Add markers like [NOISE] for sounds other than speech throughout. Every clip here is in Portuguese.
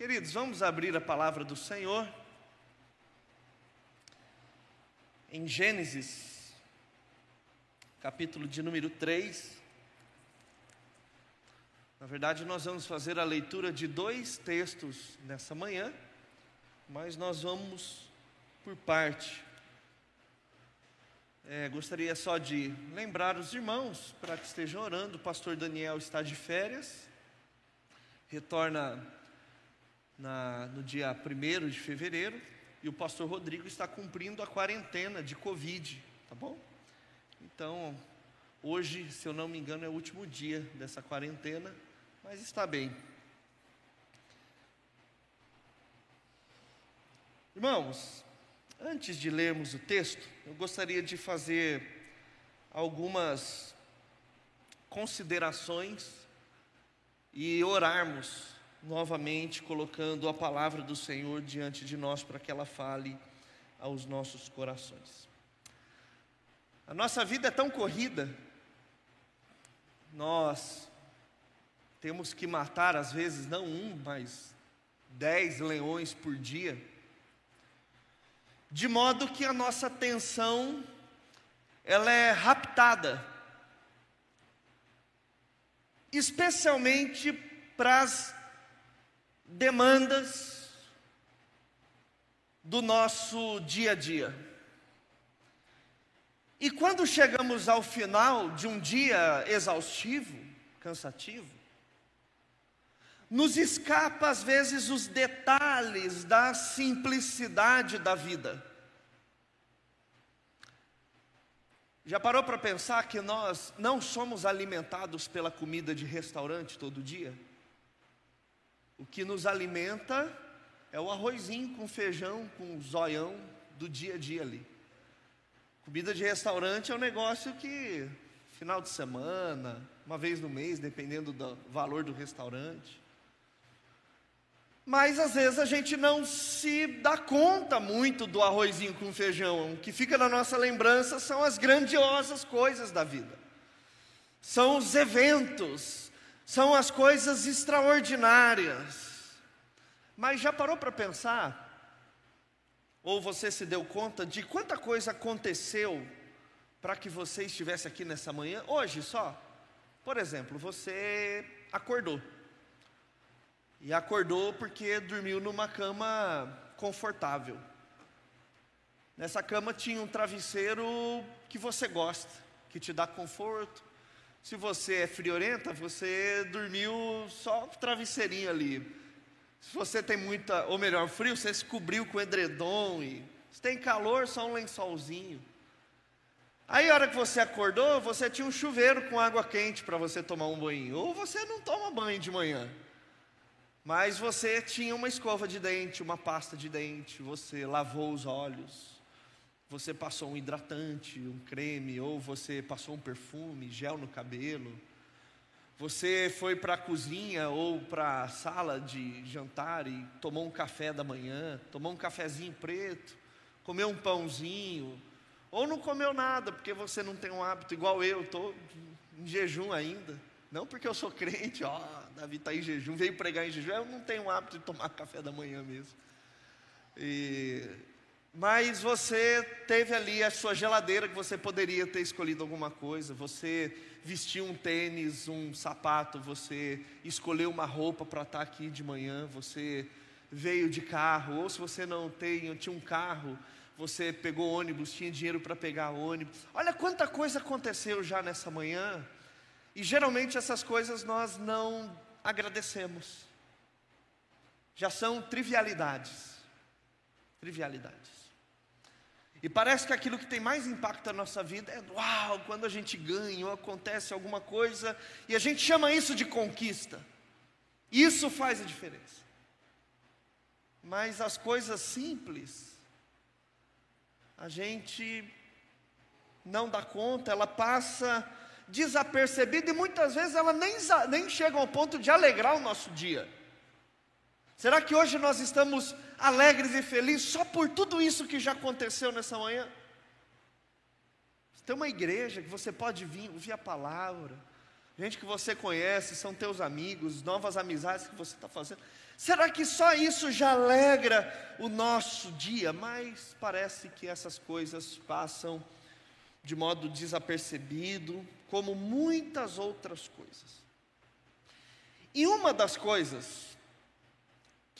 Queridos, vamos abrir a palavra do Senhor em Gênesis, capítulo de número 3. Na verdade, nós vamos fazer a leitura de dois textos nessa manhã, mas nós vamos por parte. É, gostaria só de lembrar os irmãos para que estejam orando. O pastor Daniel está de férias, retorna na, no dia 1 de fevereiro, e o pastor Rodrigo está cumprindo a quarentena de Covid, tá bom? Então, hoje, se eu não me engano, é o último dia dessa quarentena, mas está bem. Irmãos, antes de lermos o texto, eu gostaria de fazer algumas considerações e orarmos novamente colocando a palavra do Senhor diante de nós para que ela fale aos nossos corações. A nossa vida é tão corrida, nós temos que matar, às vezes, não um, mas dez leões por dia, de modo que a nossa atenção ela é raptada, especialmente para as demandas do nosso dia a dia. E quando chegamos ao final de um dia exaustivo, cansativo, nos escapa às vezes os detalhes da simplicidade da vida. Já parou para pensar que nós não somos alimentados pela comida de restaurante todo dia? O que nos alimenta é o arrozinho com feijão, com zoião do dia a dia ali. Comida de restaurante é um negócio que, final de semana, uma vez no mês, dependendo do valor do restaurante. Mas às vezes a gente não se dá conta muito do arrozinho com feijão. O que fica na nossa lembrança são as grandiosas coisas da vida. São os eventos, são as coisas extraordinárias. Mas já parou para pensar? Ou você se deu conta de quanta coisa aconteceu para que você estivesse aqui nessa manhã, hoje só? Por exemplo, você acordou. E acordou porque dormiu numa cama confortável. Nessa cama tinha um travesseiro que você gosta, que te dá conforto, se você é friorenta, você dormiu só travesseirinho ali. Se você tem muita, ou melhor, frio, você se cobriu com edredom. E, se tem calor, só um lençolzinho. Aí, a hora que você acordou, você tinha um chuveiro com água quente para você tomar um banho. Ou você não toma banho de manhã. Mas você tinha uma escova de dente, uma pasta de dente, você lavou os olhos você passou um hidratante, um creme, ou você passou um perfume, gel no cabelo. Você foi para a cozinha ou para a sala de jantar e tomou um café da manhã, tomou um cafezinho preto, comeu um pãozinho, ou não comeu nada, porque você não tem um hábito igual eu, estou em jejum ainda. Não porque eu sou crente, ó, Davi está em jejum, veio pregar em jejum, eu não tenho o hábito de tomar café da manhã mesmo. E mas você teve ali a sua geladeira que você poderia ter escolhido alguma coisa, você vestiu um tênis, um sapato, você escolheu uma roupa para estar tá aqui de manhã, você veio de carro, ou se você não tem, tinha um carro, você pegou ônibus, tinha dinheiro para pegar ônibus. Olha quanta coisa aconteceu já nessa manhã, e geralmente essas coisas nós não agradecemos, já são trivialidades. Trivialidades. E parece que aquilo que tem mais impacto na nossa vida é uau, quando a gente ganha ou acontece alguma coisa, e a gente chama isso de conquista. Isso faz a diferença. Mas as coisas simples, a gente não dá conta, ela passa desapercebida e muitas vezes ela nem, nem chega ao ponto de alegrar o nosso dia. Será que hoje nós estamos alegres e felizes só por tudo isso que já aconteceu nessa manhã? Tem uma igreja que você pode vir ouvir a palavra, gente que você conhece, são teus amigos, novas amizades que você está fazendo. Será que só isso já alegra o nosso dia? Mas parece que essas coisas passam de modo desapercebido, como muitas outras coisas. E uma das coisas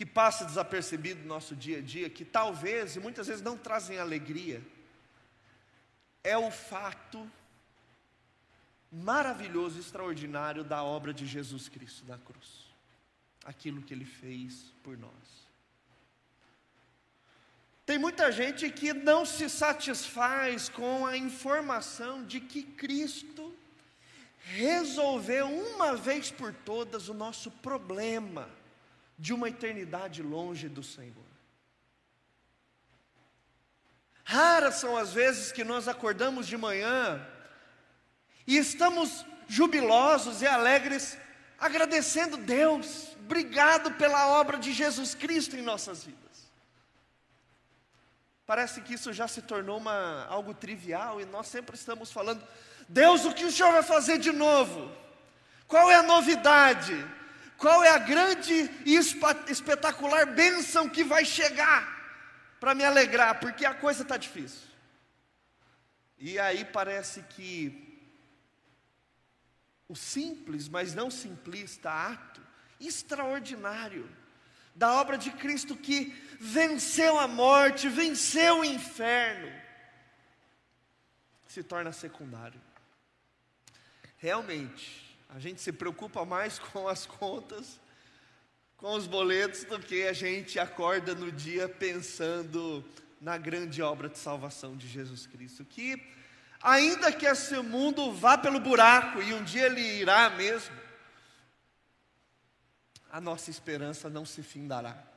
que passa desapercebido no nosso dia a dia, que talvez e muitas vezes não trazem alegria, é o fato maravilhoso, extraordinário da obra de Jesus Cristo na cruz. Aquilo que ele fez por nós. Tem muita gente que não se satisfaz com a informação de que Cristo resolveu uma vez por todas o nosso problema de uma eternidade longe do Senhor. Raras são as vezes que nós acordamos de manhã e estamos jubilosos e alegres, agradecendo Deus, obrigado pela obra de Jesus Cristo em nossas vidas. Parece que isso já se tornou uma, algo trivial e nós sempre estamos falando: Deus, o que o Senhor vai fazer de novo? Qual é a novidade? Qual é a grande e espetacular bênção que vai chegar para me alegrar? Porque a coisa está difícil. E aí parece que o simples, mas não simplista ato extraordinário da obra de Cristo que venceu a morte, venceu o inferno, se torna secundário. Realmente, a gente se preocupa mais [LAUGHS] com as contas, com os boletos, do que a gente acorda no dia pensando na grande obra de salvação de Jesus Cristo, que ainda que esse mundo vá pelo buraco e um dia ele irá mesmo, a nossa esperança não se findará.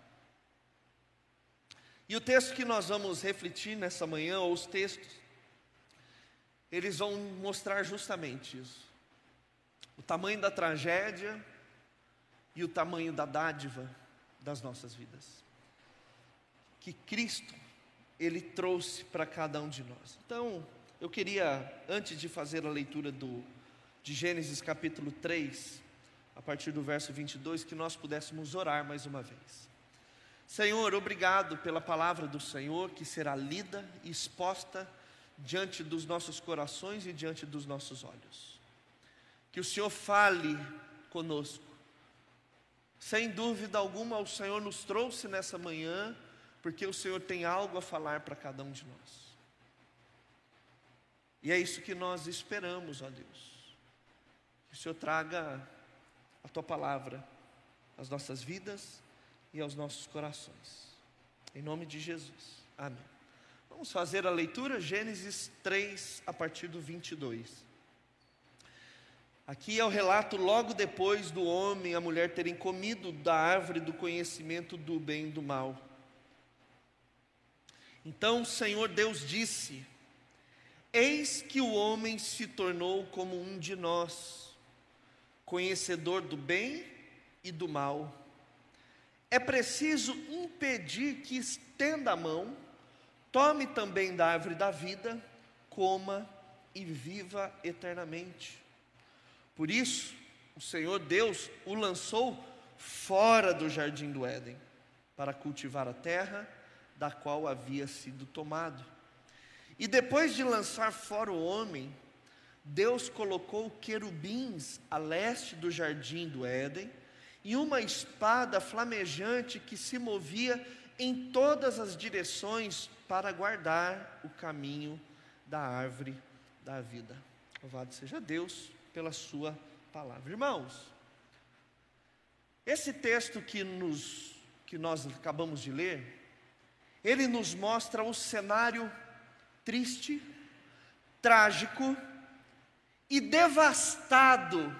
E o texto que nós vamos refletir nessa manhã, ou os textos, eles vão mostrar justamente isso. O tamanho da tragédia e o tamanho da dádiva das nossas vidas. Que Cristo, Ele trouxe para cada um de nós. Então, eu queria, antes de fazer a leitura do, de Gênesis capítulo 3, a partir do verso 22, que nós pudéssemos orar mais uma vez. Senhor, obrigado pela palavra do Senhor que será lida e exposta diante dos nossos corações e diante dos nossos olhos. Que o Senhor fale conosco. Sem dúvida alguma, o Senhor nos trouxe nessa manhã, porque o Senhor tem algo a falar para cada um de nós. E é isso que nós esperamos, ó Deus. Que o Senhor traga a tua palavra às nossas vidas e aos nossos corações. Em nome de Jesus. Amém. Vamos fazer a leitura, Gênesis 3, a partir do 22. Aqui é o relato logo depois do homem e a mulher terem comido da árvore do conhecimento do bem e do mal. Então o Senhor Deus disse: Eis que o homem se tornou como um de nós, conhecedor do bem e do mal. É preciso impedir que estenda a mão, tome também da árvore da vida, coma e viva eternamente. Por isso, o Senhor Deus o lançou fora do jardim do Éden, para cultivar a terra da qual havia sido tomado. E depois de lançar fora o homem, Deus colocou querubins a leste do jardim do Éden e uma espada flamejante que se movia em todas as direções para guardar o caminho da árvore da vida. Louvado seja Deus pela Sua palavra. Irmãos, esse texto que, nos, que nós acabamos de ler, ele nos mostra o cenário triste, trágico e devastado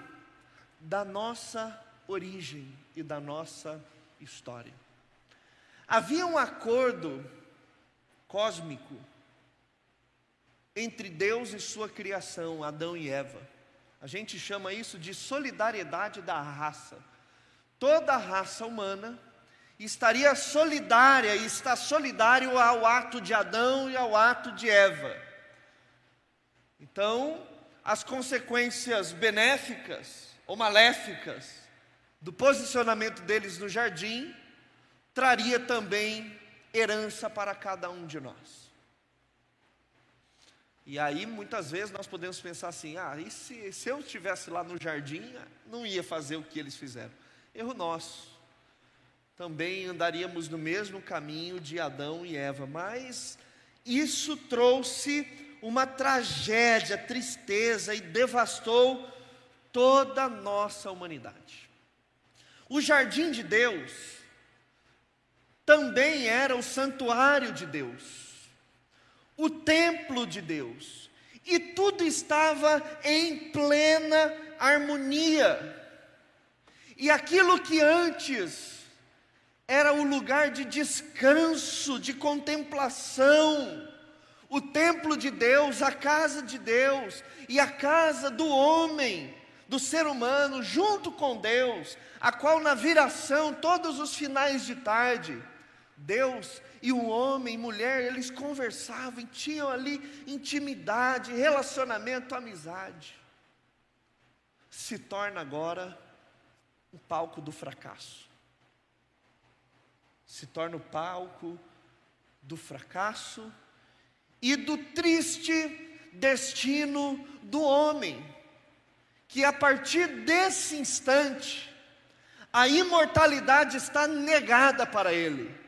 da nossa origem e da nossa história. Havia um acordo cósmico entre Deus e sua criação, Adão e Eva. A gente chama isso de solidariedade da raça. Toda a raça humana estaria solidária e está solidário ao ato de Adão e ao ato de Eva. Então, as consequências benéficas ou maléficas do posicionamento deles no jardim, traria também herança para cada um de nós. E aí, muitas vezes, nós podemos pensar assim: ah, e se, se eu estivesse lá no jardim, não ia fazer o que eles fizeram? Erro nosso. Também andaríamos no mesmo caminho de Adão e Eva, mas isso trouxe uma tragédia, tristeza e devastou toda a nossa humanidade. O jardim de Deus também era o santuário de Deus o templo de Deus, e tudo estava em plena harmonia. E aquilo que antes era o lugar de descanso, de contemplação, o templo de Deus, a casa de Deus e a casa do homem, do ser humano, junto com Deus, a qual na viração, todos os finais de tarde, Deus e o homem mulher, eles conversavam, tinham ali intimidade, relacionamento, amizade. Se torna agora o palco do fracasso. Se torna o palco do fracasso e do triste destino do homem, que a partir desse instante, a imortalidade está negada para ele.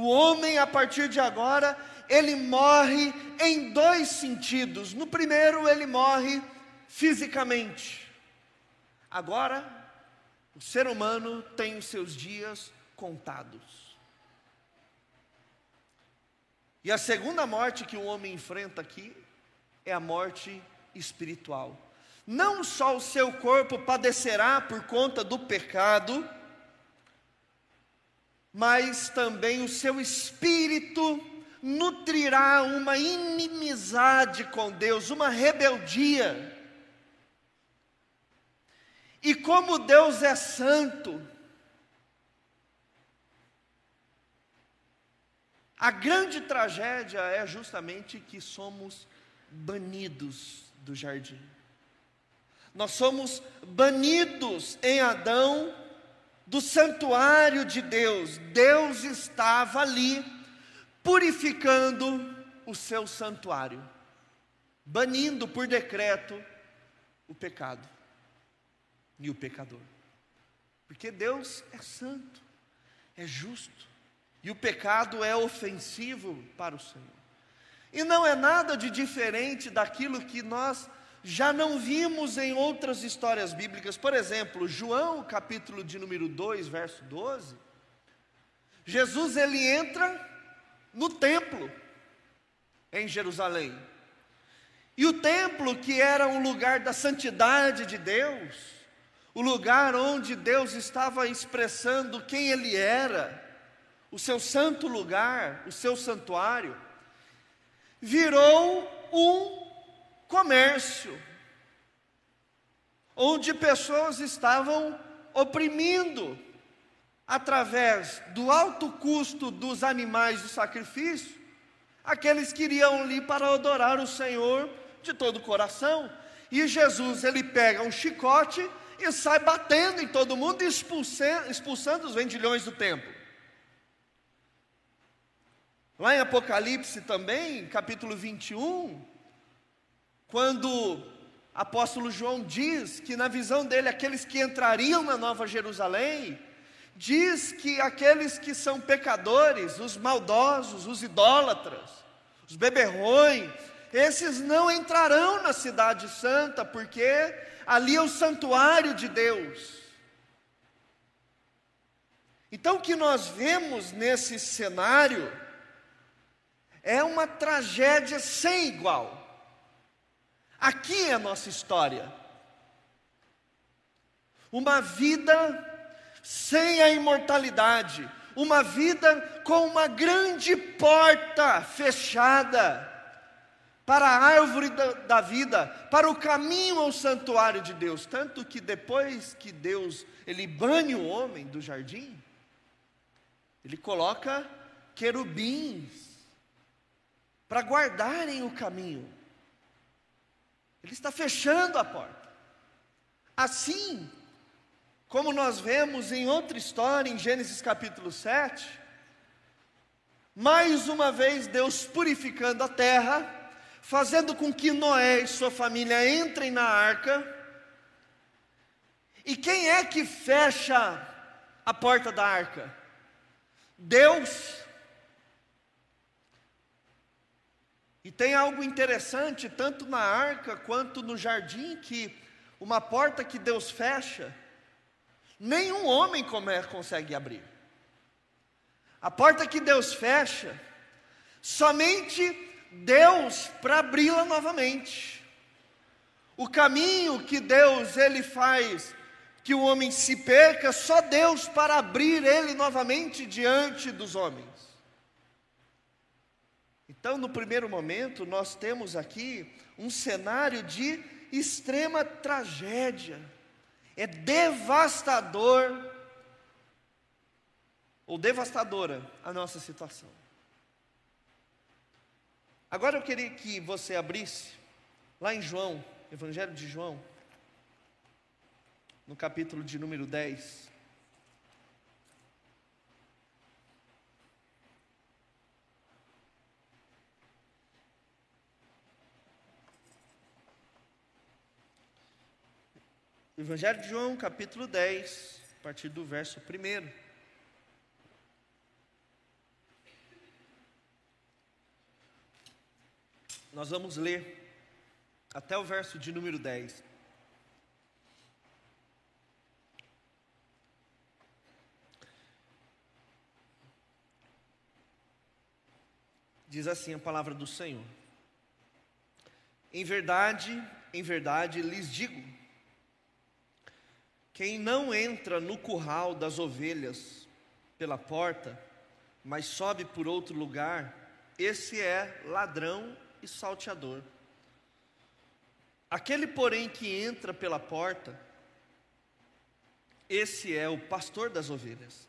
O homem, a partir de agora, ele morre em dois sentidos. No primeiro, ele morre fisicamente. Agora, o ser humano tem os seus dias contados. E a segunda morte que o homem enfrenta aqui é a morte espiritual. Não só o seu corpo padecerá por conta do pecado, mas também o seu espírito nutrirá uma inimizade com Deus, uma rebeldia. E como Deus é santo, a grande tragédia é justamente que somos banidos do jardim. Nós somos banidos em Adão do santuário de Deus, Deus estava ali purificando o seu santuário, banindo por decreto o pecado e o pecador. Porque Deus é santo, é justo, e o pecado é ofensivo para o Senhor. E não é nada de diferente daquilo que nós já não vimos em outras histórias bíblicas, por exemplo, João, capítulo de número 2, verso 12. Jesus ele entra no templo em Jerusalém. E o templo, que era um lugar da santidade de Deus, o lugar onde Deus estava expressando quem Ele era, o seu santo lugar, o seu santuário, virou um comércio, onde pessoas estavam oprimindo, através do alto custo dos animais de sacrifício, aqueles que iriam ali para adorar o Senhor de todo o coração. E Jesus, ele pega um chicote e sai batendo em todo mundo, expulsando, expulsando os vendilhões do templo. Lá em Apocalipse também, capítulo 21, quando apóstolo João diz que na visão dele aqueles que entrariam na Nova Jerusalém, diz que aqueles que são pecadores, os maldosos, os idólatras, os beberrões, esses não entrarão na cidade santa, porque ali é o santuário de Deus. Então o que nós vemos nesse cenário é uma tragédia sem igual. Aqui é a nossa história. Uma vida sem a imortalidade, uma vida com uma grande porta fechada para a árvore da, da, vida, para o caminho ao santuário de Deus, tanto que depois que Deus ele bane o homem do jardim, ele coloca querubins para guardarem o caminho. Ele está fechando a porta. Assim, como nós vemos em outra história, em Gênesis capítulo 7, mais uma vez Deus purificando a terra, fazendo com que Noé e sua família entrem na arca. E quem é que fecha a porta da arca? Deus. E tem algo interessante, tanto na arca quanto no jardim, que uma porta que Deus fecha, nenhum homem consegue abrir. A porta que Deus fecha, somente Deus para abri-la novamente. O caminho que Deus ele faz que o homem se perca, só Deus para abrir ele novamente diante dos homens. Então, no primeiro momento, nós temos aqui um cenário de extrema tragédia. É devastador ou devastadora a nossa situação. Agora eu queria que você abrisse lá em João, Evangelho de João, no capítulo de número 10. Evangelho de João, capítulo 10, a partir do verso 1. Nós vamos ler até o verso de número 10. Diz assim a palavra do Senhor: Em verdade, em verdade lhes digo, quem não entra no curral das ovelhas pela porta, mas sobe por outro lugar, esse é ladrão e salteador. Aquele, porém, que entra pela porta, esse é o pastor das ovelhas.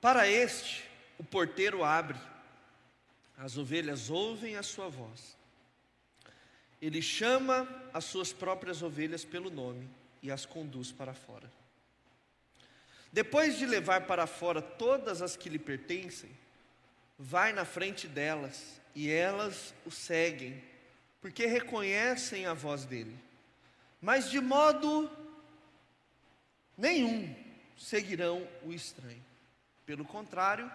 Para este, o porteiro abre, as ovelhas ouvem a sua voz. Ele chama as suas próprias ovelhas pelo nome e as conduz para fora. Depois de levar para fora todas as que lhe pertencem, vai na frente delas e elas o seguem, porque reconhecem a voz dele. Mas de modo nenhum seguirão o estranho. Pelo contrário,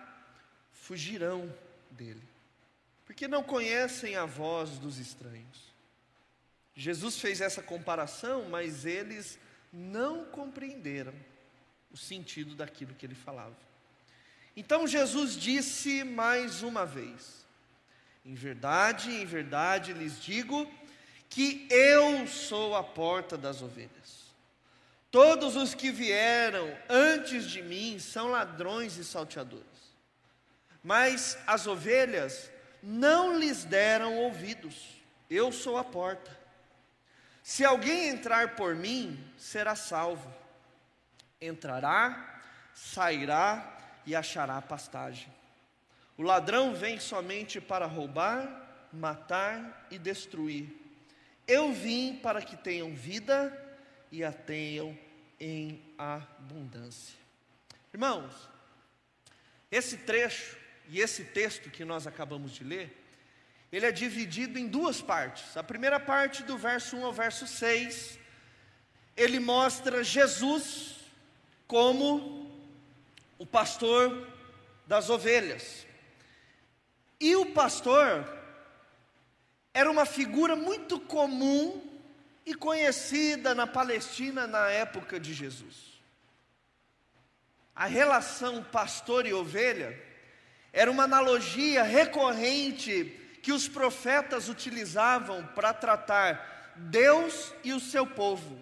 fugirão dele, porque não conhecem a voz dos estranhos. Jesus fez essa comparação, mas eles não compreenderam o sentido daquilo que ele falava. Então Jesus disse mais uma vez: Em verdade, em verdade lhes digo que eu sou a porta das ovelhas. Todos os que vieram antes de mim são ladrões e salteadores. Mas as ovelhas não lhes deram ouvidos. Eu sou a porta. Se alguém entrar por mim, será salvo. Entrará, sairá e achará pastagem. O ladrão vem somente para roubar, matar e destruir. Eu vim para que tenham vida e a tenham em abundância. Irmãos, esse trecho e esse texto que nós acabamos de ler, ele é dividido em duas partes. A primeira parte, do verso 1 ao verso 6, ele mostra Jesus como o pastor das ovelhas. E o pastor era uma figura muito comum e conhecida na Palestina na época de Jesus. A relação pastor e ovelha era uma analogia recorrente que os profetas utilizavam para tratar Deus e o seu povo.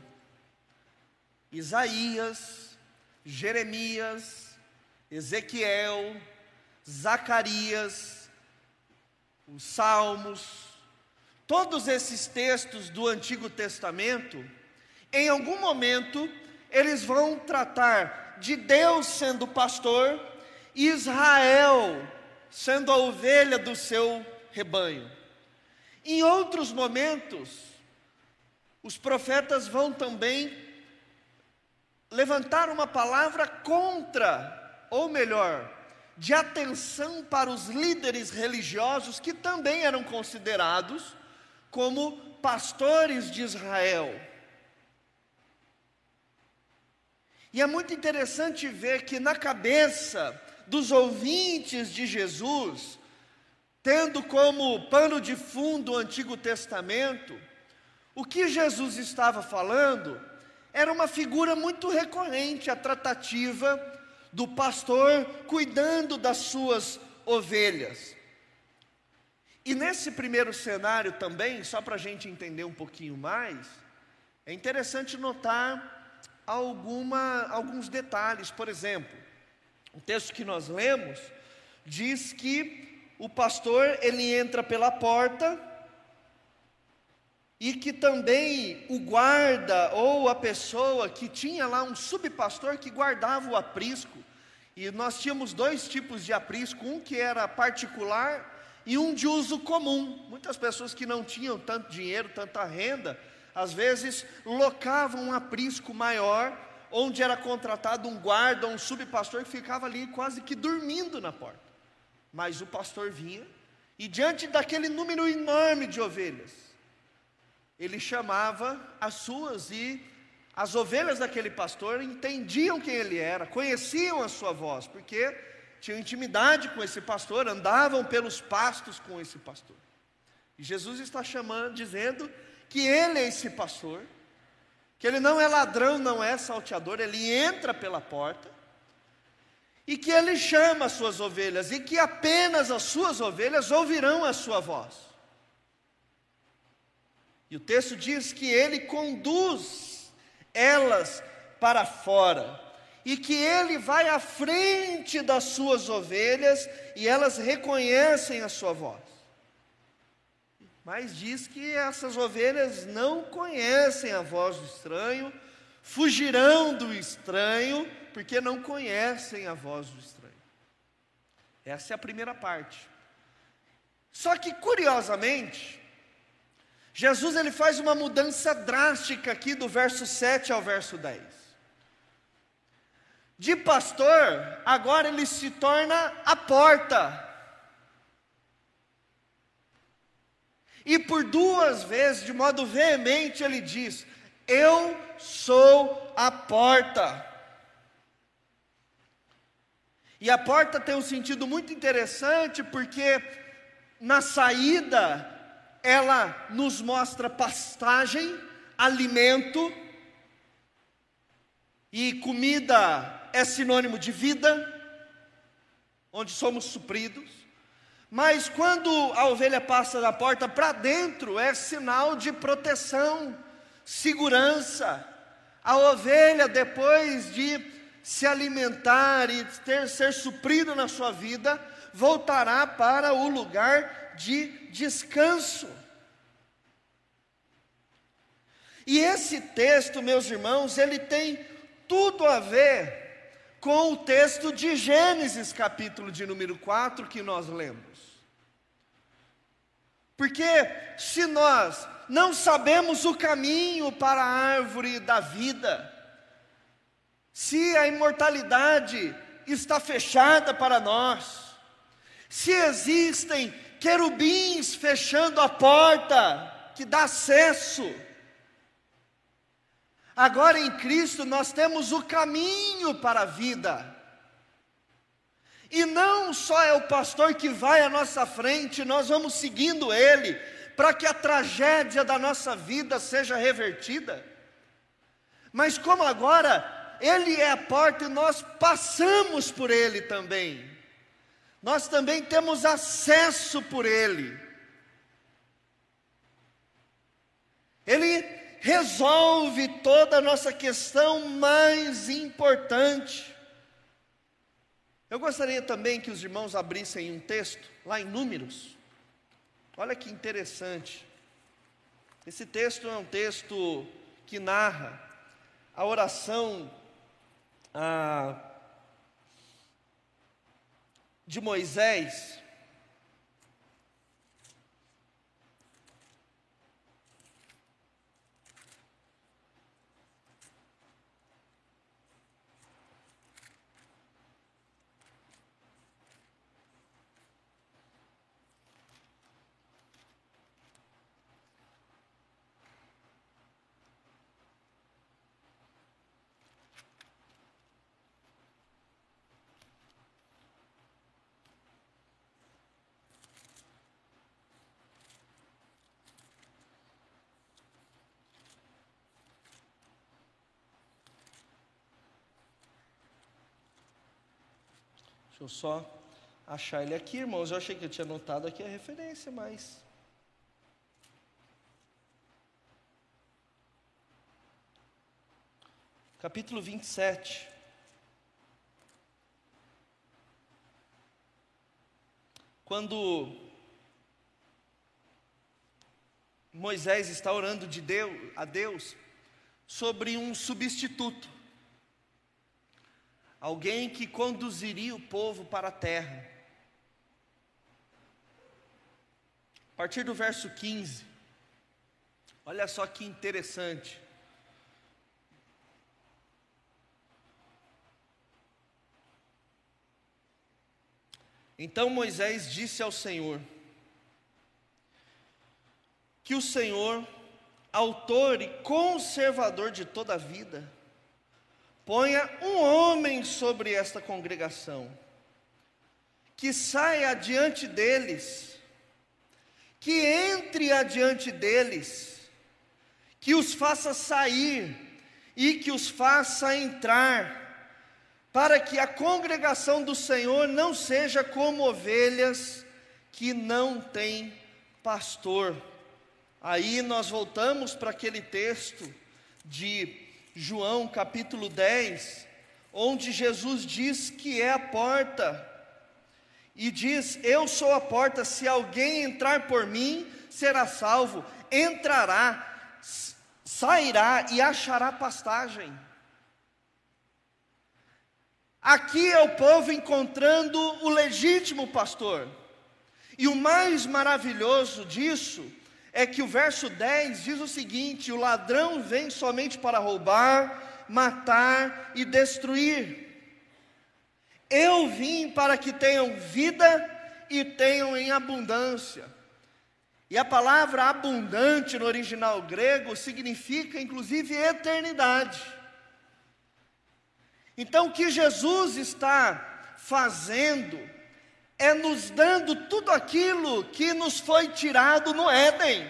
Isaías, Jeremias, Ezequiel, Zacarias, os Salmos, todos esses textos do Antigo Testamento, em algum momento, eles vão tratar de Deus sendo pastor Israel sendo a ovelha do seu rebanho. Em outros momentos, os profetas vão também levantar uma palavra contra, ou melhor, de atenção para os líderes religiosos que também eram considerados como pastores de Israel. E é muito interessante ver que na cabeça dos ouvintes de Jesus, tendo como pano de fundo o Antigo Testamento, o que Jesus estava falando era uma figura muito recorrente, a tratativa do pastor cuidando das suas ovelhas. E nesse primeiro cenário também, só para a gente entender um pouquinho mais, é interessante notar alguma, alguns detalhes. Por exemplo, o texto que nós lemos diz que o pastor ele entra pela porta e que também o guarda ou a pessoa que tinha lá um subpastor que guardava o aprisco. E nós tínhamos dois tipos de aprisco, um que era particular e um de uso comum. Muitas pessoas que não tinham tanto dinheiro, tanta renda, às vezes locavam um aprisco maior, onde era contratado um guarda, um subpastor que ficava ali quase que dormindo na porta. Mas o pastor vinha e diante daquele número enorme de ovelhas, ele chamava as suas e as ovelhas daquele pastor entendiam quem ele era, conheciam a sua voz, porque tinham intimidade com esse pastor, andavam pelos pastos com esse pastor. E Jesus está chamando, dizendo que ele é esse pastor, que ele não é ladrão, não é salteador, ele entra pela porta, e que ele chama as suas ovelhas, e que apenas as suas ovelhas ouvirão a sua voz. E o texto diz que ele conduz elas para fora, e que ele vai à frente das suas ovelhas, e elas reconhecem a sua voz. Mas diz que essas ovelhas não conhecem a voz do estranho, fugirão do estranho, porque não conhecem a voz do estranho. Essa é a primeira parte. Só que curiosamente, Jesus ele faz uma mudança drástica aqui do verso 7 ao verso 10. De pastor, agora ele se torna a porta. E por duas vezes, de modo veemente, ele diz: Eu sou a porta. E a porta tem um sentido muito interessante, porque na saída ela nos mostra pastagem, alimento, e comida é sinônimo de vida, onde somos supridos. Mas quando a ovelha passa da porta para dentro, é sinal de proteção, segurança. A ovelha, depois de se alimentar e ter, ser suprido na sua vida, voltará para o lugar de descanso. E esse texto, meus irmãos, ele tem tudo a ver com o texto de Gênesis, capítulo de número 4, que nós lemos. Porque se nós não sabemos o caminho para a árvore da vida, se a imortalidade está fechada para nós, se existem querubins fechando a porta que dá acesso, agora em Cristo nós temos o caminho para a vida. E não só é o pastor que vai à nossa frente, nós vamos seguindo ele, para que a tragédia da nossa vida seja revertida. Mas como agora ele é a porta e nós passamos por ele também, nós também temos acesso por ele. Ele resolve toda a nossa questão mais importante. Eu gostaria também que os irmãos abrissem um texto, lá em Números. Olha que interessante. Esse texto é um texto que narra a oração ah, de Moisés. Deixa eu só achar ele aqui, irmãos. Eu achei que eu tinha anotado aqui a referência, mas. Capítulo 27. Quando Moisés está orando de Deus, a Deus sobre um substituto, alguém que conduziria o povo para a terra. A partir do verso 15, olha só que interessante. Então Moisés disse ao Senhor: Que o Senhor, autor e conservador de toda a vida, ponha um homem sobre esta congregação, que saia adiante deles que entre adiante deles, que os faça sair e que os faça entrar, para que a congregação do Senhor não seja como ovelhas que não têm pastor. Aí nós voltamos para aquele texto de João capítulo 10, onde Jesus diz que é a porta e diz: Eu sou a porta, se alguém entrar por mim, será salvo, entrará, sairá e achará pastagem. Aqui é o povo encontrando o legítimo pastor. E o mais maravilhoso disso é que o verso 10 diz o seguinte: o ladrão vem somente para roubar, matar e destruir. Eu vim para que tenham vida e tenham em abundância. E a palavra abundante no original grego significa inclusive eternidade. Então, o que Jesus está fazendo é nos dando tudo aquilo que nos foi tirado no Éden.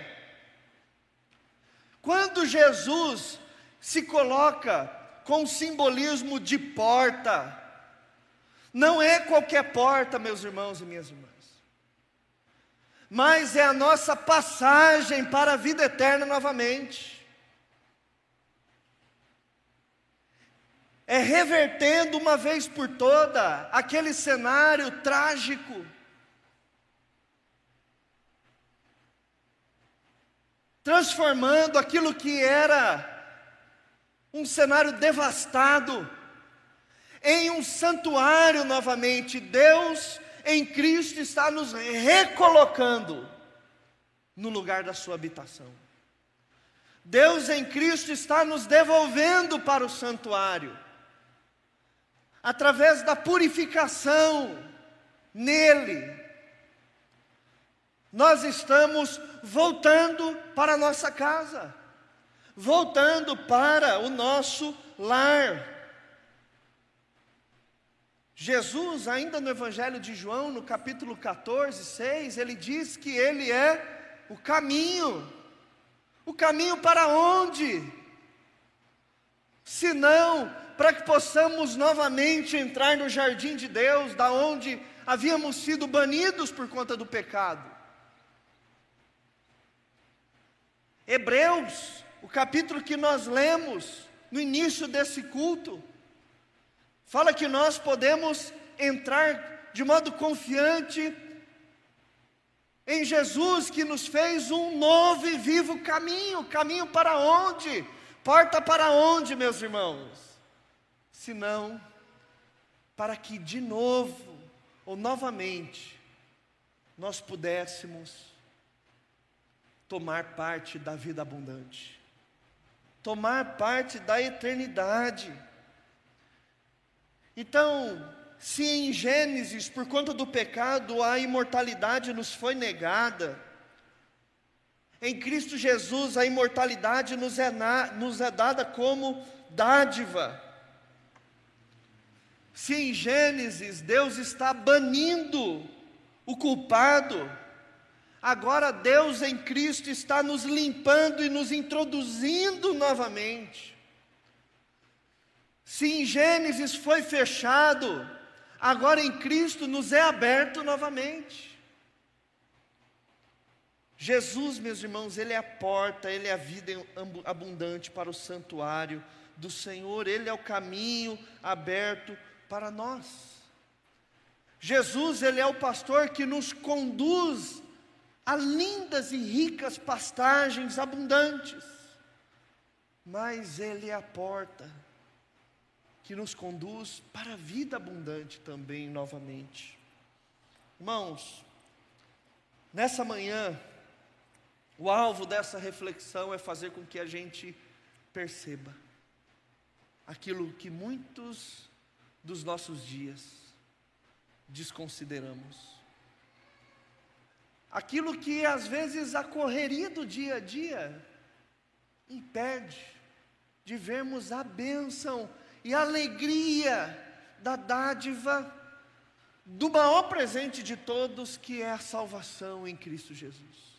Quando Jesus se coloca com o simbolismo de porta, não é qualquer porta, meus irmãos e minhas irmãs, mas é a nossa passagem para a vida eterna novamente. É revertendo uma vez por toda aquele cenário trágico. Transformando aquilo que era um cenário devastado em um santuário novamente. Deus em Cristo está nos recolocando no lugar da sua habitação. Deus em Cristo está nos devolvendo para o santuário, através da purificação nele. Nós estamos voltando para a nossa casa, voltando para o nosso lar. Jesus, ainda no Evangelho de João, no capítulo 14, 6, ele diz que ele é o caminho. O caminho para onde? Se não, para que possamos novamente entrar no jardim de Deus, da onde havíamos sido banidos por conta do pecado. Hebreus, o capítulo que nós lemos no início desse culto, Fala que nós podemos entrar de modo confiante em Jesus que nos fez um novo e vivo caminho. Caminho para onde? Porta para onde, meus irmãos? Senão, para que de novo ou novamente nós pudéssemos tomar parte da vida abundante, tomar parte da eternidade. Então, se em Gênesis, por conta do pecado, a imortalidade nos foi negada, em Cristo Jesus a imortalidade nos é, na, nos é dada como dádiva. Se em Gênesis Deus está banindo o culpado, agora Deus em Cristo está nos limpando e nos introduzindo novamente. Se em Gênesis foi fechado agora em Cristo nos é aberto novamente. Jesus, meus irmãos, Ele é a porta, Ele é a vida abundante para o santuário do Senhor, Ele é o caminho aberto para nós. Jesus, Ele é o pastor que nos conduz a lindas e ricas pastagens abundantes, mas Ele é a porta que nos conduz para a vida abundante também, novamente. Irmãos, nessa manhã, o alvo dessa reflexão é fazer com que a gente perceba aquilo que muitos dos nossos dias desconsideramos. Aquilo que às vezes a correria do dia a dia impede de vermos a bênção e a alegria da dádiva do maior presente de todos, que é a salvação em Cristo Jesus.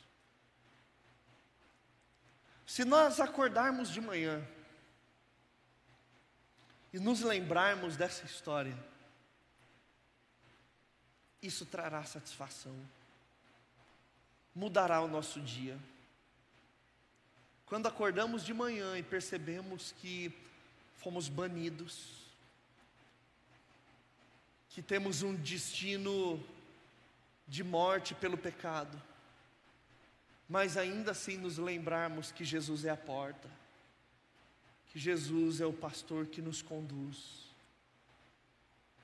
Se nós acordarmos de manhã e nos lembrarmos dessa história, isso trará satisfação, mudará o nosso dia. Quando acordamos de manhã e percebemos que fomos banidos, que temos um destino de morte pelo pecado, mas ainda assim nos lembrarmos que Jesus é a porta, que Jesus é o pastor que nos conduz.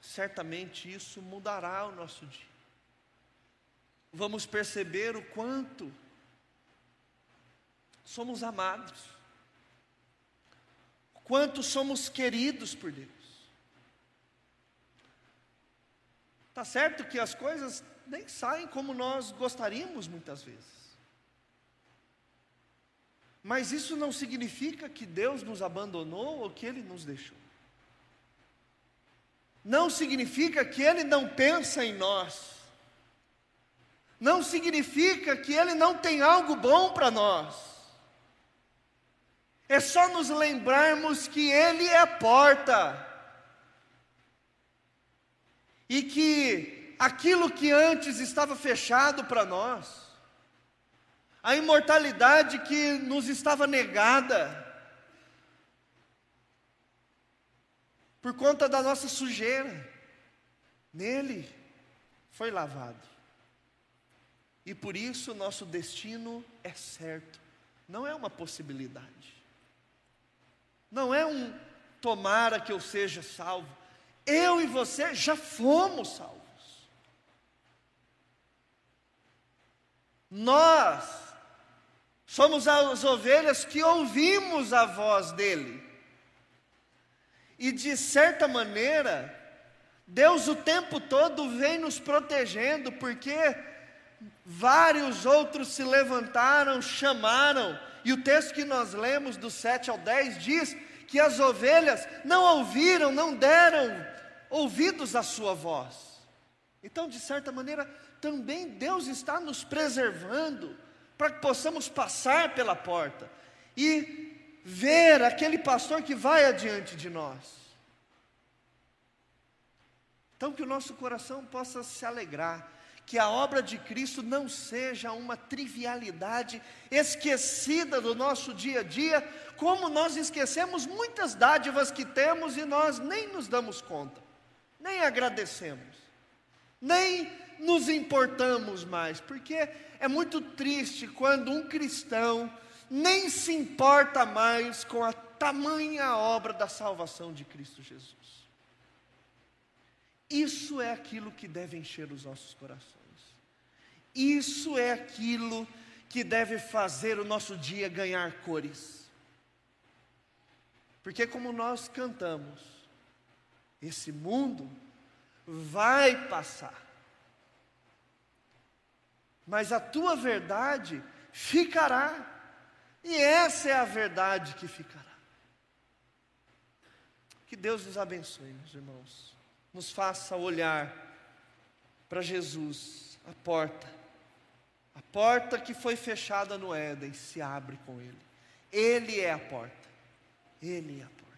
Certamente isso mudará o nosso dia. Vamos perceber o quanto somos amados, quanto somos queridos por Deus. Tá certo que as coisas nem saem como nós gostaríamos muitas vezes. Mas isso não significa que Deus nos abandonou ou que Ele nos deixou. Não significa que Ele não pensa em nós. Não significa que Ele não tem algo bom para nós. É só nos lembrarmos que Ele é a porta. E que aquilo que antes estava fechado para nós, a imortalidade que nos estava negada, por conta da nossa sujeira, nele foi lavado. E por isso nosso destino é certo, não é uma possibilidade, não é um tomara que eu seja salvo, eu e você já fomos salvos. Nós Somos as ovelhas que ouvimos a voz dele. E de certa maneira, Deus o tempo todo vem nos protegendo, porque vários outros se levantaram, chamaram, e o texto que nós lemos, do 7 ao 10, diz que as ovelhas não ouviram, não deram ouvidos à sua voz. Então, de certa maneira, também Deus está nos preservando para que possamos passar pela porta e ver aquele pastor que vai adiante de nós. Então, que o nosso coração possa se alegrar, que a obra de Cristo não seja uma trivialidade esquecida do nosso dia a dia, como nós esquecemos muitas dádivas que temos e nós nem nos damos conta, nem agradecemos, nem nos importamos mais, porque é muito triste quando um cristão nem se importa mais com a tamanha obra da salvação de Cristo Jesus. Isso é aquilo que deve encher os nossos corações. Isso é aquilo que deve fazer o nosso dia ganhar cores. Porque, como nós cantamos, esse mundo vai passar mas a tua verdade ficará. E essa é a verdade que ficará. Que Deus nos abençoe, meus irmãos. Nos faça olhar para Jesus, a porta. A porta que foi fechada no Éden se abre com Ele. Ele é a porta. Ele é a porta.